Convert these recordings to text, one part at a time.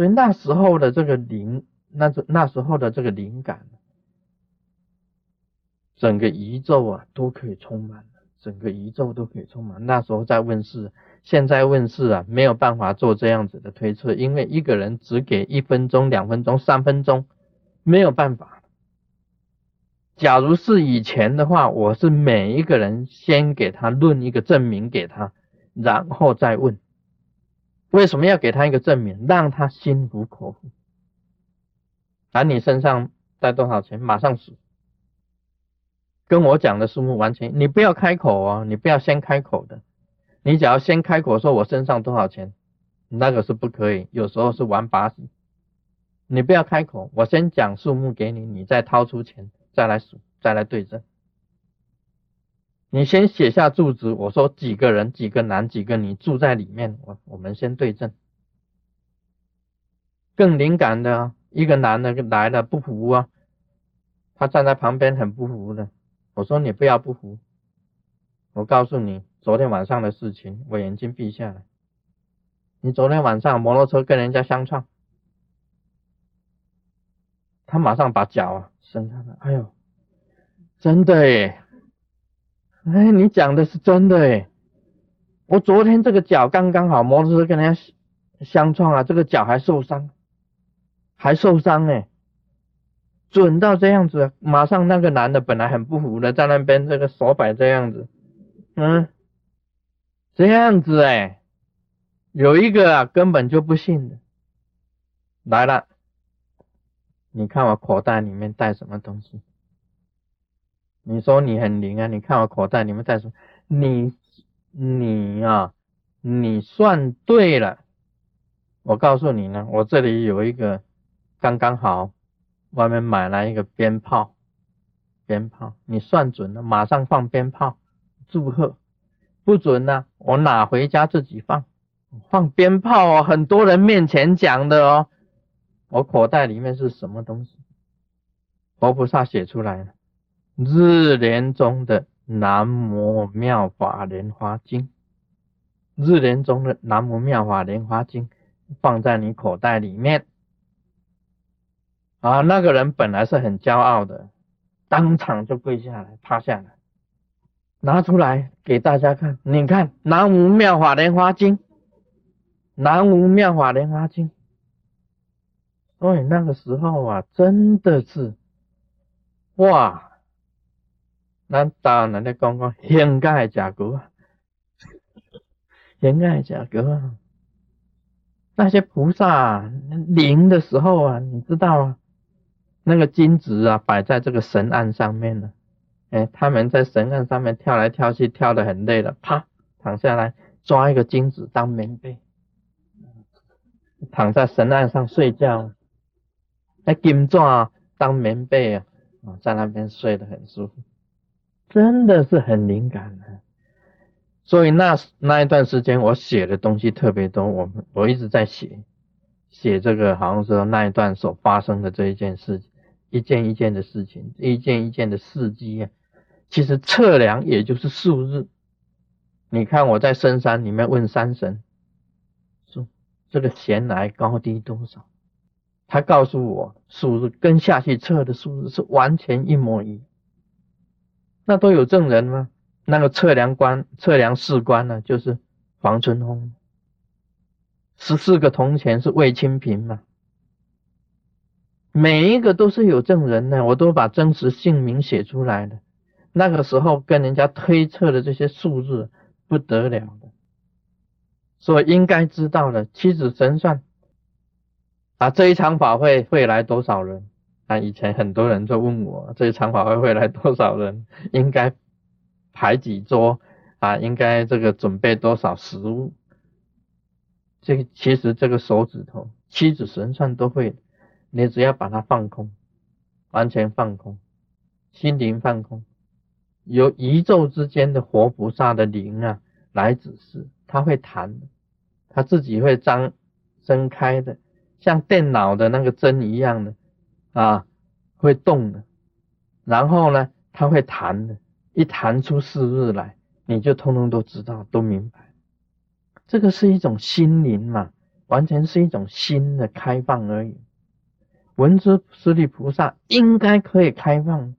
所以那时候的这个灵，那那时候的这个灵感，整个宇宙啊都可以充满整个宇宙都可以充满。那时候在问世，现在问世啊没有办法做这样子的推测，因为一个人只给一分钟、两分钟、三分钟，没有办法。假如是以前的话，我是每一个人先给他论一个证明给他，然后再问。为什么要给他一个证明，让他心服口服？把你身上带多少钱，马上数。跟我讲的数目完全，你不要开口哦，你不要先开口的。你只要先开口说我身上多少钱，那个是不可以，有时候是玩把戏。你不要开口，我先讲数目给你，你再掏出钱再来数，再来对证。你先写下住址，我说几个人，几个男，几个女住在里面，我我们先对证。更灵感的，一个男的来了不服啊，他站在旁边很不服的。我说你不要不服，我告诉你昨天晚上的事情，我眼睛闭下来。你昨天晚上摩托车跟人家相撞，他马上把脚啊伸开了，哎呦，真的耶。哎，你讲的是真的哎！我昨天这个脚刚刚好，摩托车跟人家相撞啊，这个脚还受伤，还受伤哎，准到这样子，马上那个男的本来很不服的，在那边这个手摆这样子，嗯，这样子哎，有一个啊根本就不信的，来了，你看我口袋里面带什么东西？你说你很灵啊？你看我口袋里面再说，你你啊，你算对了。我告诉你呢，我这里有一个刚刚好，外面买来一个鞭炮，鞭炮，你算准了，马上放鞭炮，祝贺。不准呢，我拿回家自己放。放鞭炮哦，很多人面前讲的哦。我口袋里面是什么东西？佛菩萨写出来了。日莲中的南无妙法莲花经，日莲中的南无妙法莲花经放在你口袋里面啊！那个人本来是很骄傲的，当场就跪下来，趴下来，拿出来给大家看。你看南无妙法莲花经，南无妙法莲花经。所以那个时候啊，真的是哇！咱大人咧讲讲，应该系假果，应该系假果。那些菩萨灵的时候啊，你知道啊，那个金子啊，摆在这个神案上面了。哎，他们在神案上面跳来跳去，跳得很累了，啪，躺下来抓一个金子当棉被，躺在神案上睡觉。那金钻当棉被啊，在那边睡得很舒服。真的是很灵感的，所以那那一段时间我写的东西特别多，我我一直在写写这个，好像说那一段所发生的这一件事，一件一件的事情，一件一件的事迹啊。其实测量也就是数日，你看我在深山里面问山神，说这个弦来高低多少，他告诉我数日跟下去测的数日是完全一模一样。那都有证人吗？那个测量官、测量士官呢？就是黄春风。十四个铜钱是魏清平嘛？每一个都是有证人的，我都把真实姓名写出来了。那个时候跟人家推测的这些数字不得了的，所以应该知道的七子神算啊，这一场法会会来多少人？那以前很多人就问我，这场法会会来多少人？应该排几桌啊？应该这个准备多少食物？这其实这个手指头七指神算都会，你只要把它放空，完全放空，心灵放空，由宇宙之间的活菩萨的灵啊来指示，它会弹的，它自己会张睁开的，像电脑的那个针一样的。啊，会动的，然后呢，它会弹的，一弹出四日来，你就通通都知道，都明白。这个是一种心灵嘛，完全是一种心的开放而已。文殊师利菩萨应该可以开放，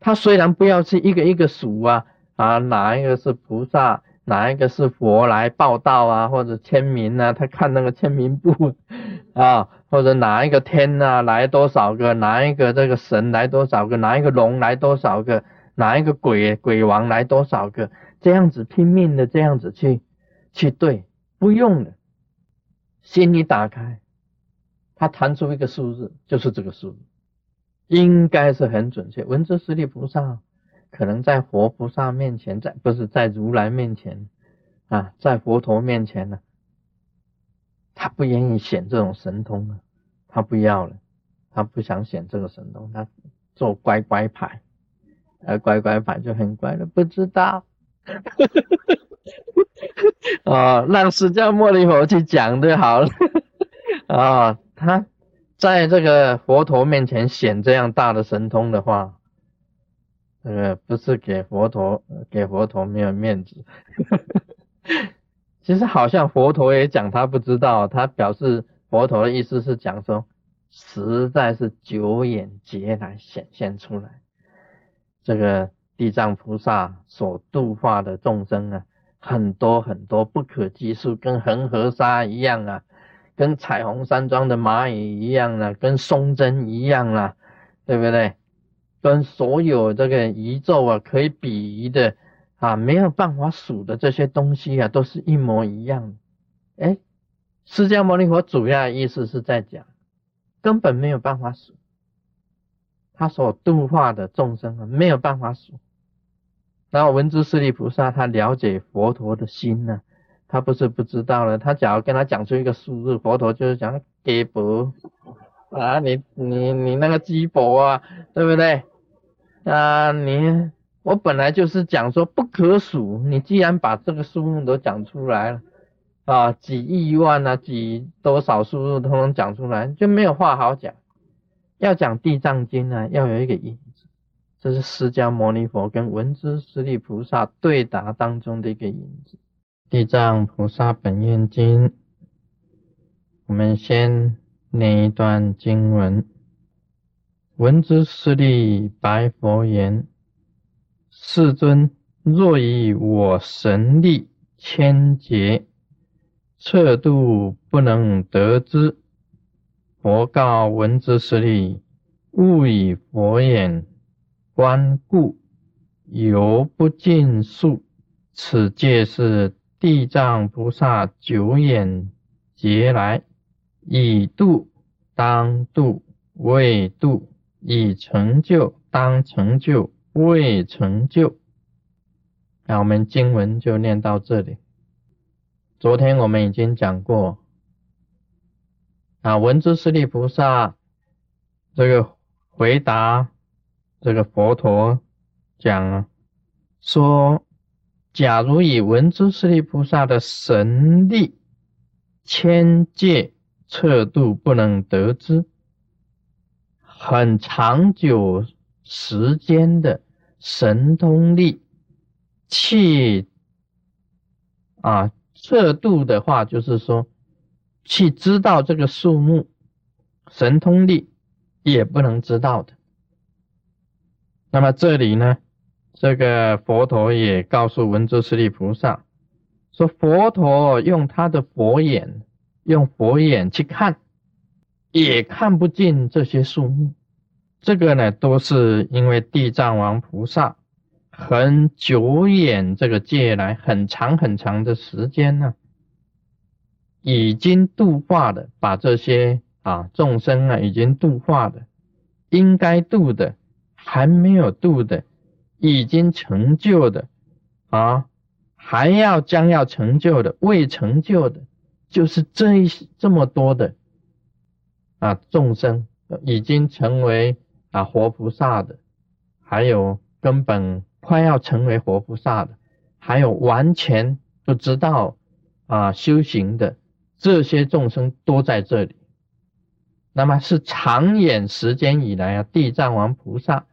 他虽然不要去一个一个数啊啊，哪一个是菩萨，哪一个是佛来报道啊，或者签名啊，他看那个签名簿 啊，或者哪一个天啊来多少个，哪一个这个神来多少个，哪一个龙来多少个，哪一个鬼鬼王来多少个，这样子拼命的这样子去去对，不用的，心里打开。他弹出一个数字，就是这个数字，应该是很准确。文殊师利菩萨可能在佛菩萨面前，在不是在如来面前啊，在佛陀面前呢，他不愿意显这种神通啊，他不要了，他不想显这个神通，他做乖乖牌，而乖乖牌就很乖了，不知道，哦，让释迦牟尼佛去讲就好了，啊。他在这个佛陀面前显这样大的神通的话，这个不是给佛陀给佛陀没有面子。其实好像佛陀也讲他不知道，他表示佛陀的意思是讲说，实在是九眼劫来显现出来，这个地藏菩萨所度化的众生啊，很多很多不可计数，跟恒河沙一样啊。跟彩虹山庄的蚂蚁一样了，跟松针一样了，对不对？跟所有这个宇宙啊可以比喻的啊，没有办法数的这些东西啊，都是一模一样的。哎，释迦牟尼佛主要的意思是在讲，根本没有办法数，他所度化的众生啊，没有办法数。然后文殊师利菩萨他了解佛陀的心呢。他不是不知道了，他假如跟他讲出一个数字，佛陀就是讲给博啊，你你你那个鸡婆啊，对不对？啊，你我本来就是讲说不可数，你既然把这个数目都讲出来了啊，几亿万啊，几多少数目都能讲出来，就没有话好讲。要讲地藏经呢，要有一个影子，这是释迦牟尼佛跟文殊师利菩萨对答当中的一个影子。地藏菩萨本愿经，我们先念一段经文。闻之势利白佛言：“世尊，若以我神力千劫，测度不能得之。”佛告闻之势利：“勿以佛眼观故，犹不尽数。此界是。”地藏菩萨九眼劫来，以度当度未度，以成就当成就未成就。那我们经文就念到这里。昨天我们已经讲过，啊，文殊师利菩萨这个回答这个佛陀讲说。假如以文殊师利菩萨的神力，千界测度不能得知，很长久时间的神通力去啊测度的话，就是说去知道这个数目，神通力也不能知道的。那么这里呢？这个佛陀也告诉文殊师利菩萨说：“佛陀用他的佛眼，用佛眼去看，也看不尽这些树木。这个呢，都是因为地藏王菩萨很久远这个界来很长很长的时间呢，已经度化的，把这些啊众生啊已经度化的，应该度的，还没有度的。”已经成就的啊，还要将要成就的，未成就的，就是这一这么多的啊众生，已经成为啊活菩萨的，还有根本快要成为活菩萨的，还有完全不知道啊修行的这些众生都在这里。那么是长远时间以来啊，地藏王菩萨。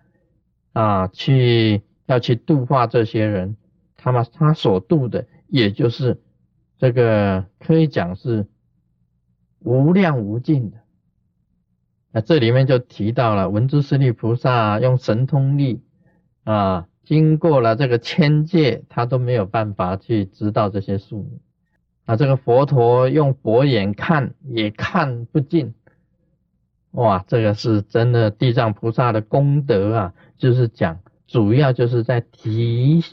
啊，去要去度化这些人，他们他所度的，也就是这个可以讲是无量无尽的。那这里面就提到了文殊师利菩萨用神通力啊，经过了这个千界，他都没有办法去知道这些数目。啊，这个佛陀用佛眼看也看不尽。哇，这个是真的地藏菩萨的功德啊！就是讲，主要就是在提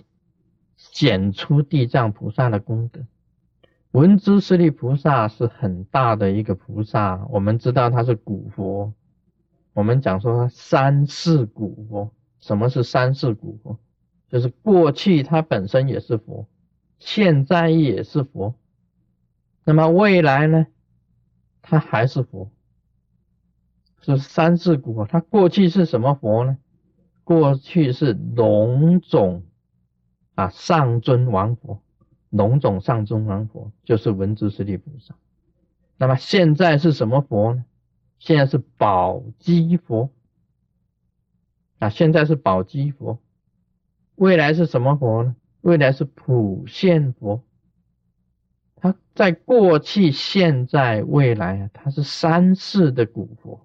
显出地藏菩萨的功德。文殊师利菩萨是很大的一个菩萨，我们知道他是古佛。我们讲说三世古佛，什么是三世古佛？就是过去他本身也是佛，现在也是佛，那么未来呢，他还是佛。是三世古佛，他过去是什么佛呢？过去是龙种啊上尊王佛。龙种上中王佛就是文殊师利菩萨，那么现在是什么佛呢？现在是宝积佛啊，现在是宝积佛，未来是什么佛呢？未来是普现佛。他在过去、现在、未来啊，他是三世的古佛，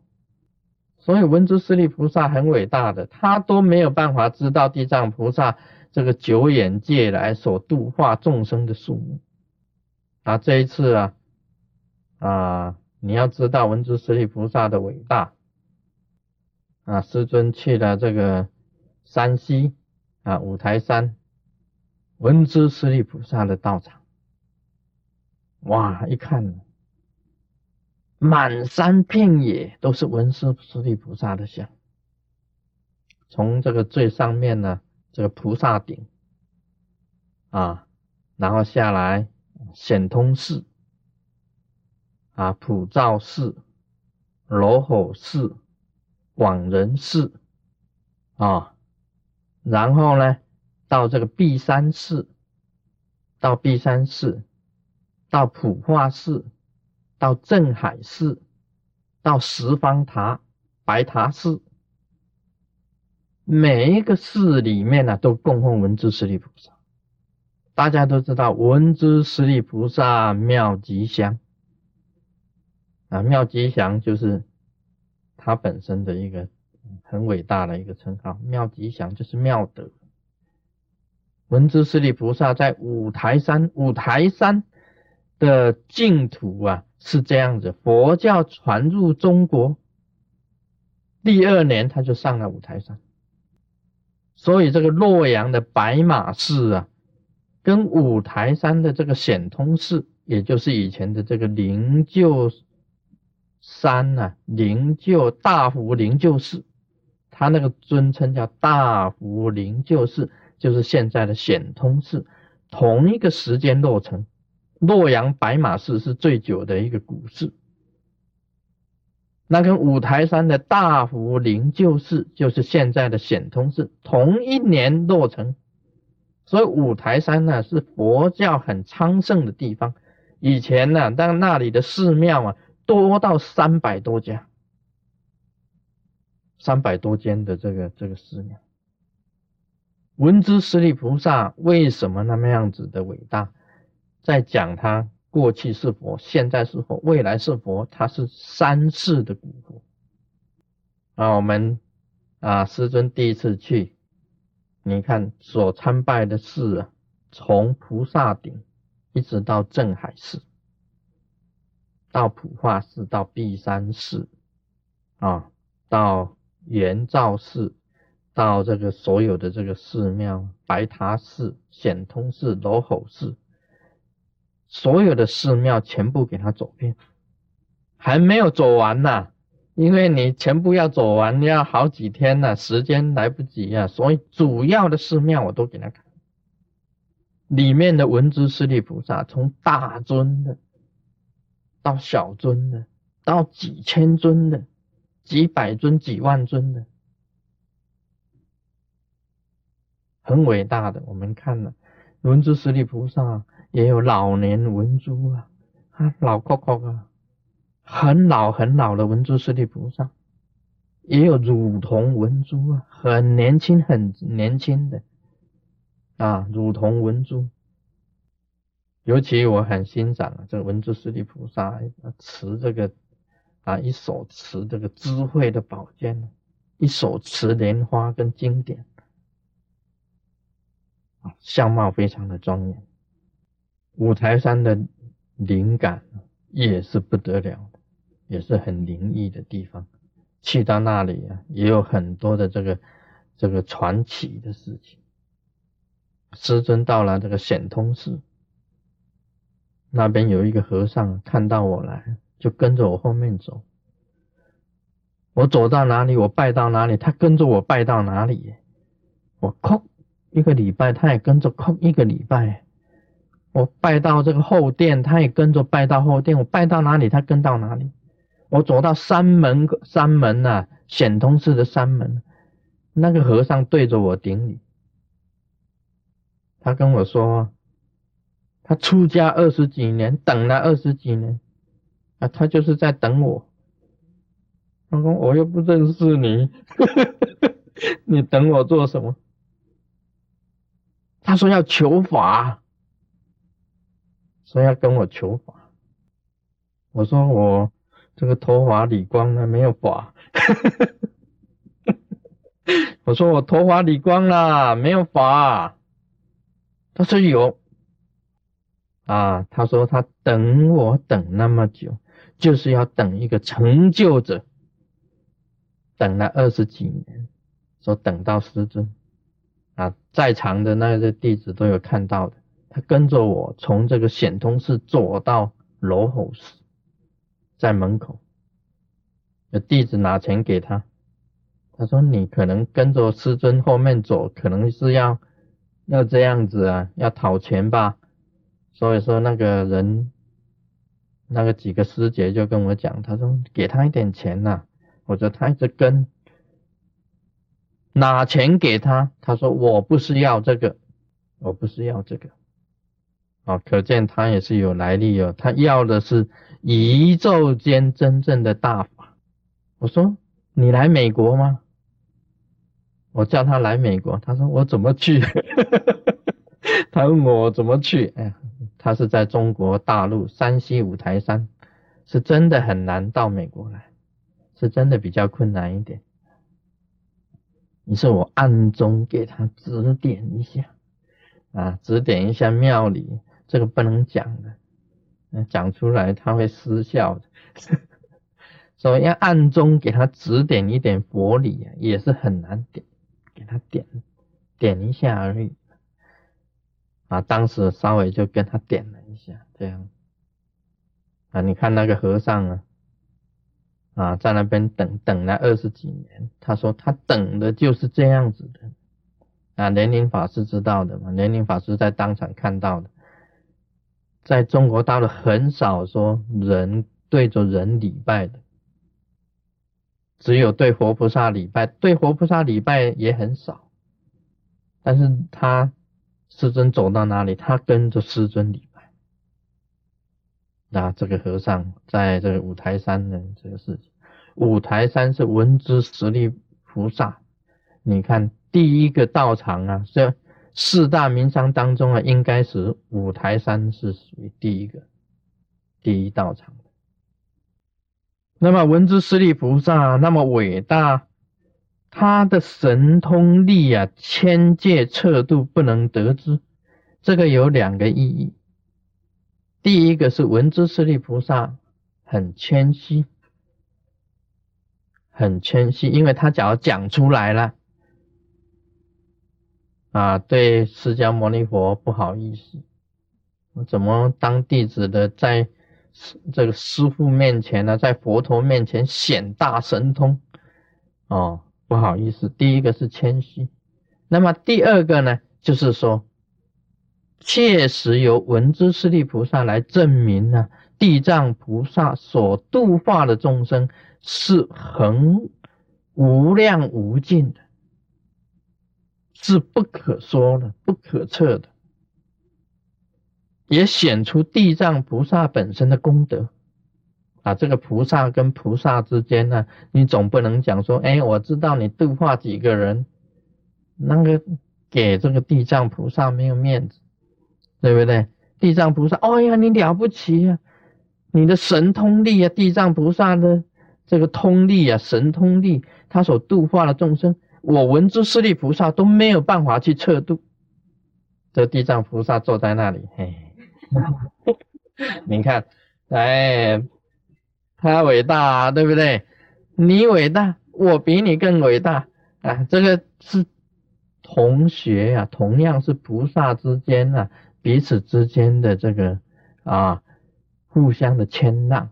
所以文殊师利菩萨很伟大的，他都没有办法知道地藏菩萨。这个九眼界来所度化众生的数目。啊，这一次啊啊，你要知道文殊师利菩萨的伟大。啊，师尊去了这个山西啊五台山文殊师利菩萨的道场，哇，一看满山遍野都是文殊师利菩萨的像，从这个最上面呢。这个菩萨顶啊，然后下来显通寺啊，普照寺、罗吼寺、广仁寺啊，然后呢到这个碧山寺，到碧山寺，到普化寺，到镇海寺，到十方塔、白塔寺。每一个寺里面呢，都供奉文殊师利菩萨。大家都知道文殊师利菩萨妙吉祥啊，妙吉祥就是他本身的一个很伟大的一个称号。妙吉祥就是妙德。文殊师利菩萨在五台山，五台山的净土啊是这样子。佛教传入中国第二年，他就上了五台山。所以这个洛阳的白马寺啊，跟五台山的这个显通寺，也就是以前的这个灵鹫山呐，灵鹫大福灵鹫寺，它那个尊称叫大福灵鹫寺，就是现在的显通寺，同一个时间落成。洛阳白马寺是最久的一个古寺。那跟五台山的大福灵鹫寺，就是现在的显通寺，同一年落成，所以五台山呢是佛教很昌盛的地方。以前呢，但那里的寺庙啊多到三百多家，三百多间的这个这个寺庙。文殊师利菩萨为什么那么样子的伟大？在讲他。过去是佛，现在是佛，未来是佛，他是三世的古佛。啊，我们啊，师尊第一次去，你看所参拜的寺啊，从菩萨顶一直到镇海寺，到普化寺，到碧山寺，啊，到圆照寺，到这个所有的这个寺庙，白塔寺、显通寺、罗吼寺。所有的寺庙全部给他走遍，还没有走完呢，因为你全部要走完要好几天呢，时间来不及啊，所以主要的寺庙我都给他看。里面的文殊师利菩萨，从大尊的到小尊的，到几千尊的，几百尊、几万尊的，很伟大的。我们看了文殊师利菩萨。也有老年文殊啊，啊老阔阔啊，很老很老的文殊师利菩萨，也有乳童文殊啊，很年轻很年轻的啊乳童文殊，尤其我很欣赏啊，这个文殊师利菩萨持这个啊，一手持这个智慧的宝剑，一手持莲花跟经典，啊，相貌非常的庄严。五台山的灵感也是不得了，也是很灵异的地方。去到那里啊，也有很多的这个这个传奇的事情。师尊到了这个显通寺，那边有一个和尚看到我来，就跟着我后面走。我走到哪里，我拜到哪里，他跟着我拜到哪里。我哭一个礼拜，他也跟着哭一个礼拜。我拜到这个后殿，他也跟着拜到后殿。我拜到哪里，他跟到哪里。我走到山门，山门呐，显通寺的山门，那个和尚对着我顶礼。他跟我说，他出家二十几年，等了二十几年，啊，他就是在等我。他说我又不认识你，你等我做什么？他说要求法，说要跟我求法。我说我这个头发理光了，没有法。我说我头发理光了，没有法。他说有啊，他说他等我等那么久，就是要等一个成就者，等了二十几年，说等到师尊啊，在场的那些弟子都有看到的，他跟着我从这个显通寺走到罗侯寺，在门口，有弟子拿钱给他，他说你可能跟着师尊后面走，可能是要。要这样子啊，要讨钱吧，所以说那个人，那个几个师姐就跟我讲，他说给他一点钱呐，或者他一直跟，拿钱给他，他说我不是要这个，我不是要这个，啊，可见他也是有来历哦，他要的是宇宙间真正的大法。我说你来美国吗？我叫他来美国，他说我怎么去？他问我怎么去？哎，他是在中国大陆山西五台山，是真的很难到美国来，是真的比较困难一点。你是我暗中给他指点一下啊，指点一下庙里，这个不能讲的，讲出来他会失效的。所以要暗中给他指点一点佛理啊，也是很难点。给他点点一下而已啊！当时稍微就跟他点了一下，这样啊，你看那个和尚啊，啊，在那边等等了二十几年，他说他等的就是这样子的啊。莲林法师知道的嘛？莲林法师在当场看到的，在中国大陆很少说人对着人礼拜的。只有对活菩萨礼拜，对活菩萨礼拜也很少。但是他师尊走到哪里，他跟着师尊礼拜。那这个和尚在这个五台山的这个事情，五台山是文殊实力菩萨。你看第一个道场啊，是四大名山当中啊，应该是五台山是属于第一个第一道场。那么文殊师利菩萨那么伟大，他的神通力啊，千界测度不能得知。这个有两个意义。第一个是文殊师利菩萨很谦虚，很谦虚，因为他只要讲出来了，啊，对释迦牟尼佛不好意思，怎么当弟子的在。这个师傅面前呢，在佛陀面前显大神通，哦，不好意思，第一个是谦虚，那么第二个呢，就是说，确实由文殊师利菩萨来证明呢，地藏菩萨所度化的众生是恒无量无尽的，是不可说的、不可测的。也显出地藏菩萨本身的功德啊！这个菩萨跟菩萨之间呢，你总不能讲说，哎，我知道你度化几个人，那个给这个地藏菩萨没有面子，对不对？地藏菩萨，哎呀，你了不起啊！你的神通力啊，地藏菩萨的这个通力啊，神通力，他所度化的众生，我文殊师利菩萨都没有办法去测度。这地藏菩萨坐在那里，嘿，你看，哎，他伟大，对不对？你伟大，我比你更伟大啊！这个是同学呀，同样是菩萨之间啊，彼此之间的这个啊。互相的谦让，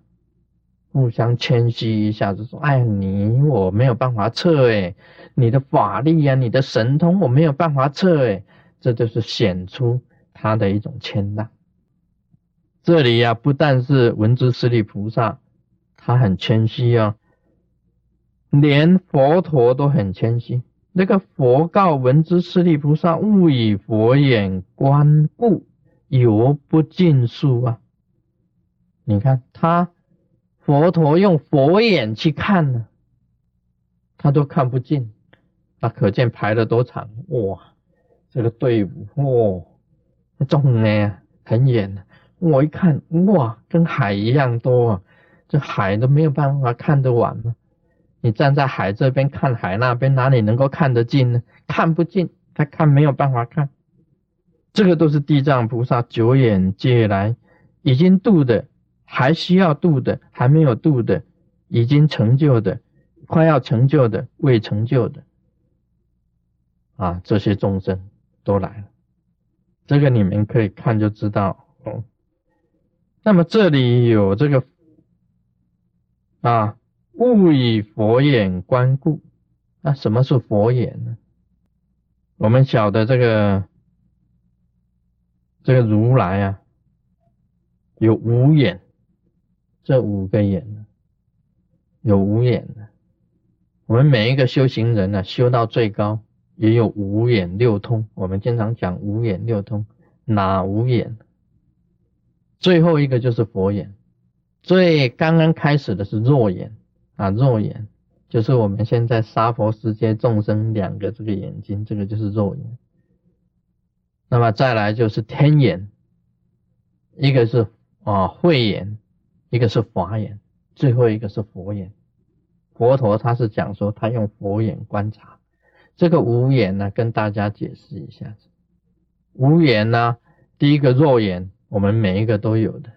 互相谦虚一下，就说：“哎，你我没有办法测哎，你的法力呀，你的神通我没有办法测哎，这就是显出他的一种谦让。这里呀，不但是文殊师利菩萨，他很谦虚啊，连佛陀都很谦虚。那个佛告文殊师利菩萨：勿以佛眼观故，犹不尽数啊。”你看他，佛陀用佛眼去看呢，他都看不进，那可见排的多长哇！这个队伍哇，重呢，很远，我一看哇，跟海一样多，啊，这海都没有办法看得完呢。你站在海这边看海那边，哪里能够看得进呢？看不进，他看没有办法看。这个都是地藏菩萨九眼借来已经度的。还需要度的，还没有度的，已经成就的，快要成就的，未成就的，啊，这些众生都来了。这个你们可以看就知道哦。那么这里有这个啊，勿以佛眼观故。那什么是佛眼呢？我们晓得这个这个如来啊，有五眼。这五个眼，有五眼的。我们每一个修行人呢，修到最高也有五眼六通。我们经常讲五眼六通，哪五眼？最后一个就是佛眼。最刚刚开始的是肉眼啊，肉眼就是我们现在杀佛世界众生两个这个眼睛，这个就是肉眼。那么再来就是天眼，一个是啊慧眼。一个是法眼，最后一个是佛眼。佛陀他是讲说，他用佛眼观察这个五眼呢，跟大家解释一下子。五眼呢，第一个肉眼，我们每一个都有的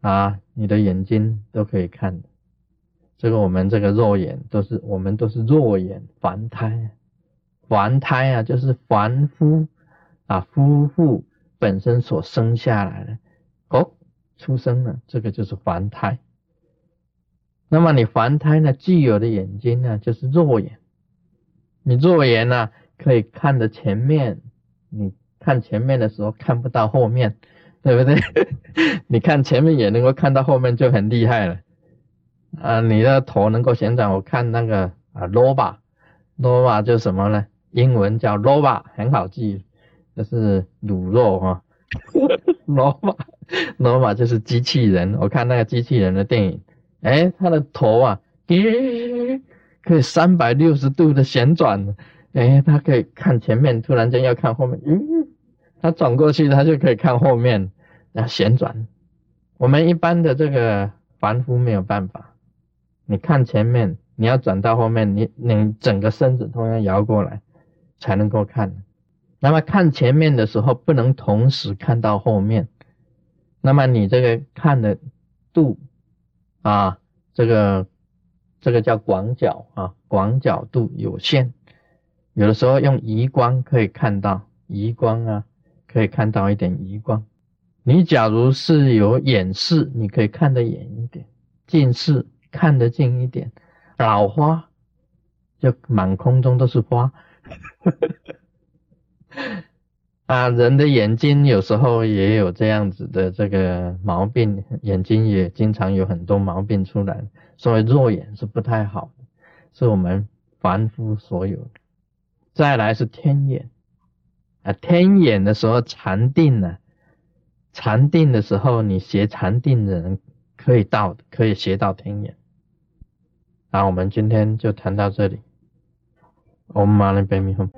啊，你的眼睛都可以看的。这个我们这个肉眼都是我们都是肉眼凡胎，凡胎啊，就是凡夫啊，夫妇本身所生下来的哦。出生了，这个就是凡胎。那么你凡胎呢，具有的眼睛呢，就是肉眼。你肉眼呢，可以看的前面，你看前面的时候看不到后面，对不对？你看前面也能够看到后面，就很厉害了。啊，你的头能够旋转，我看那个啊，loba，loba 就什么呢？英文叫 loba，很好记，就是卤肉哈，loba。罗马就是机器人，我看那个机器人的电影，哎，他的头啊，咦可以三百六十度的旋转，哎，他可以看前面，突然间要看后面，嗯，他转过去，他就可以看后面，然后旋转。我们一般的这个凡夫没有办法，你看前面，你要转到后面，你你整个身子都要摇过来才能够看。那么看前面的时候，不能同时看到后面。那么你这个看的度啊，这个这个叫广角啊，广角度有限，有的时候用移光可以看到移光啊，可以看到一点移光。你假如是有远视，你可以看得远一点；近视看得近一点。老花就满空中都是花。啊，人的眼睛有时候也有这样子的这个毛病，眼睛也经常有很多毛病出来，所以弱眼是不太好的，是我们凡夫所有的。再来是天眼，啊，天眼的时候禅定呢，禅定的时候你学禅定的人可以到，可以学到天眼。那我们今天就谈到这里，我们马上拜弥佛。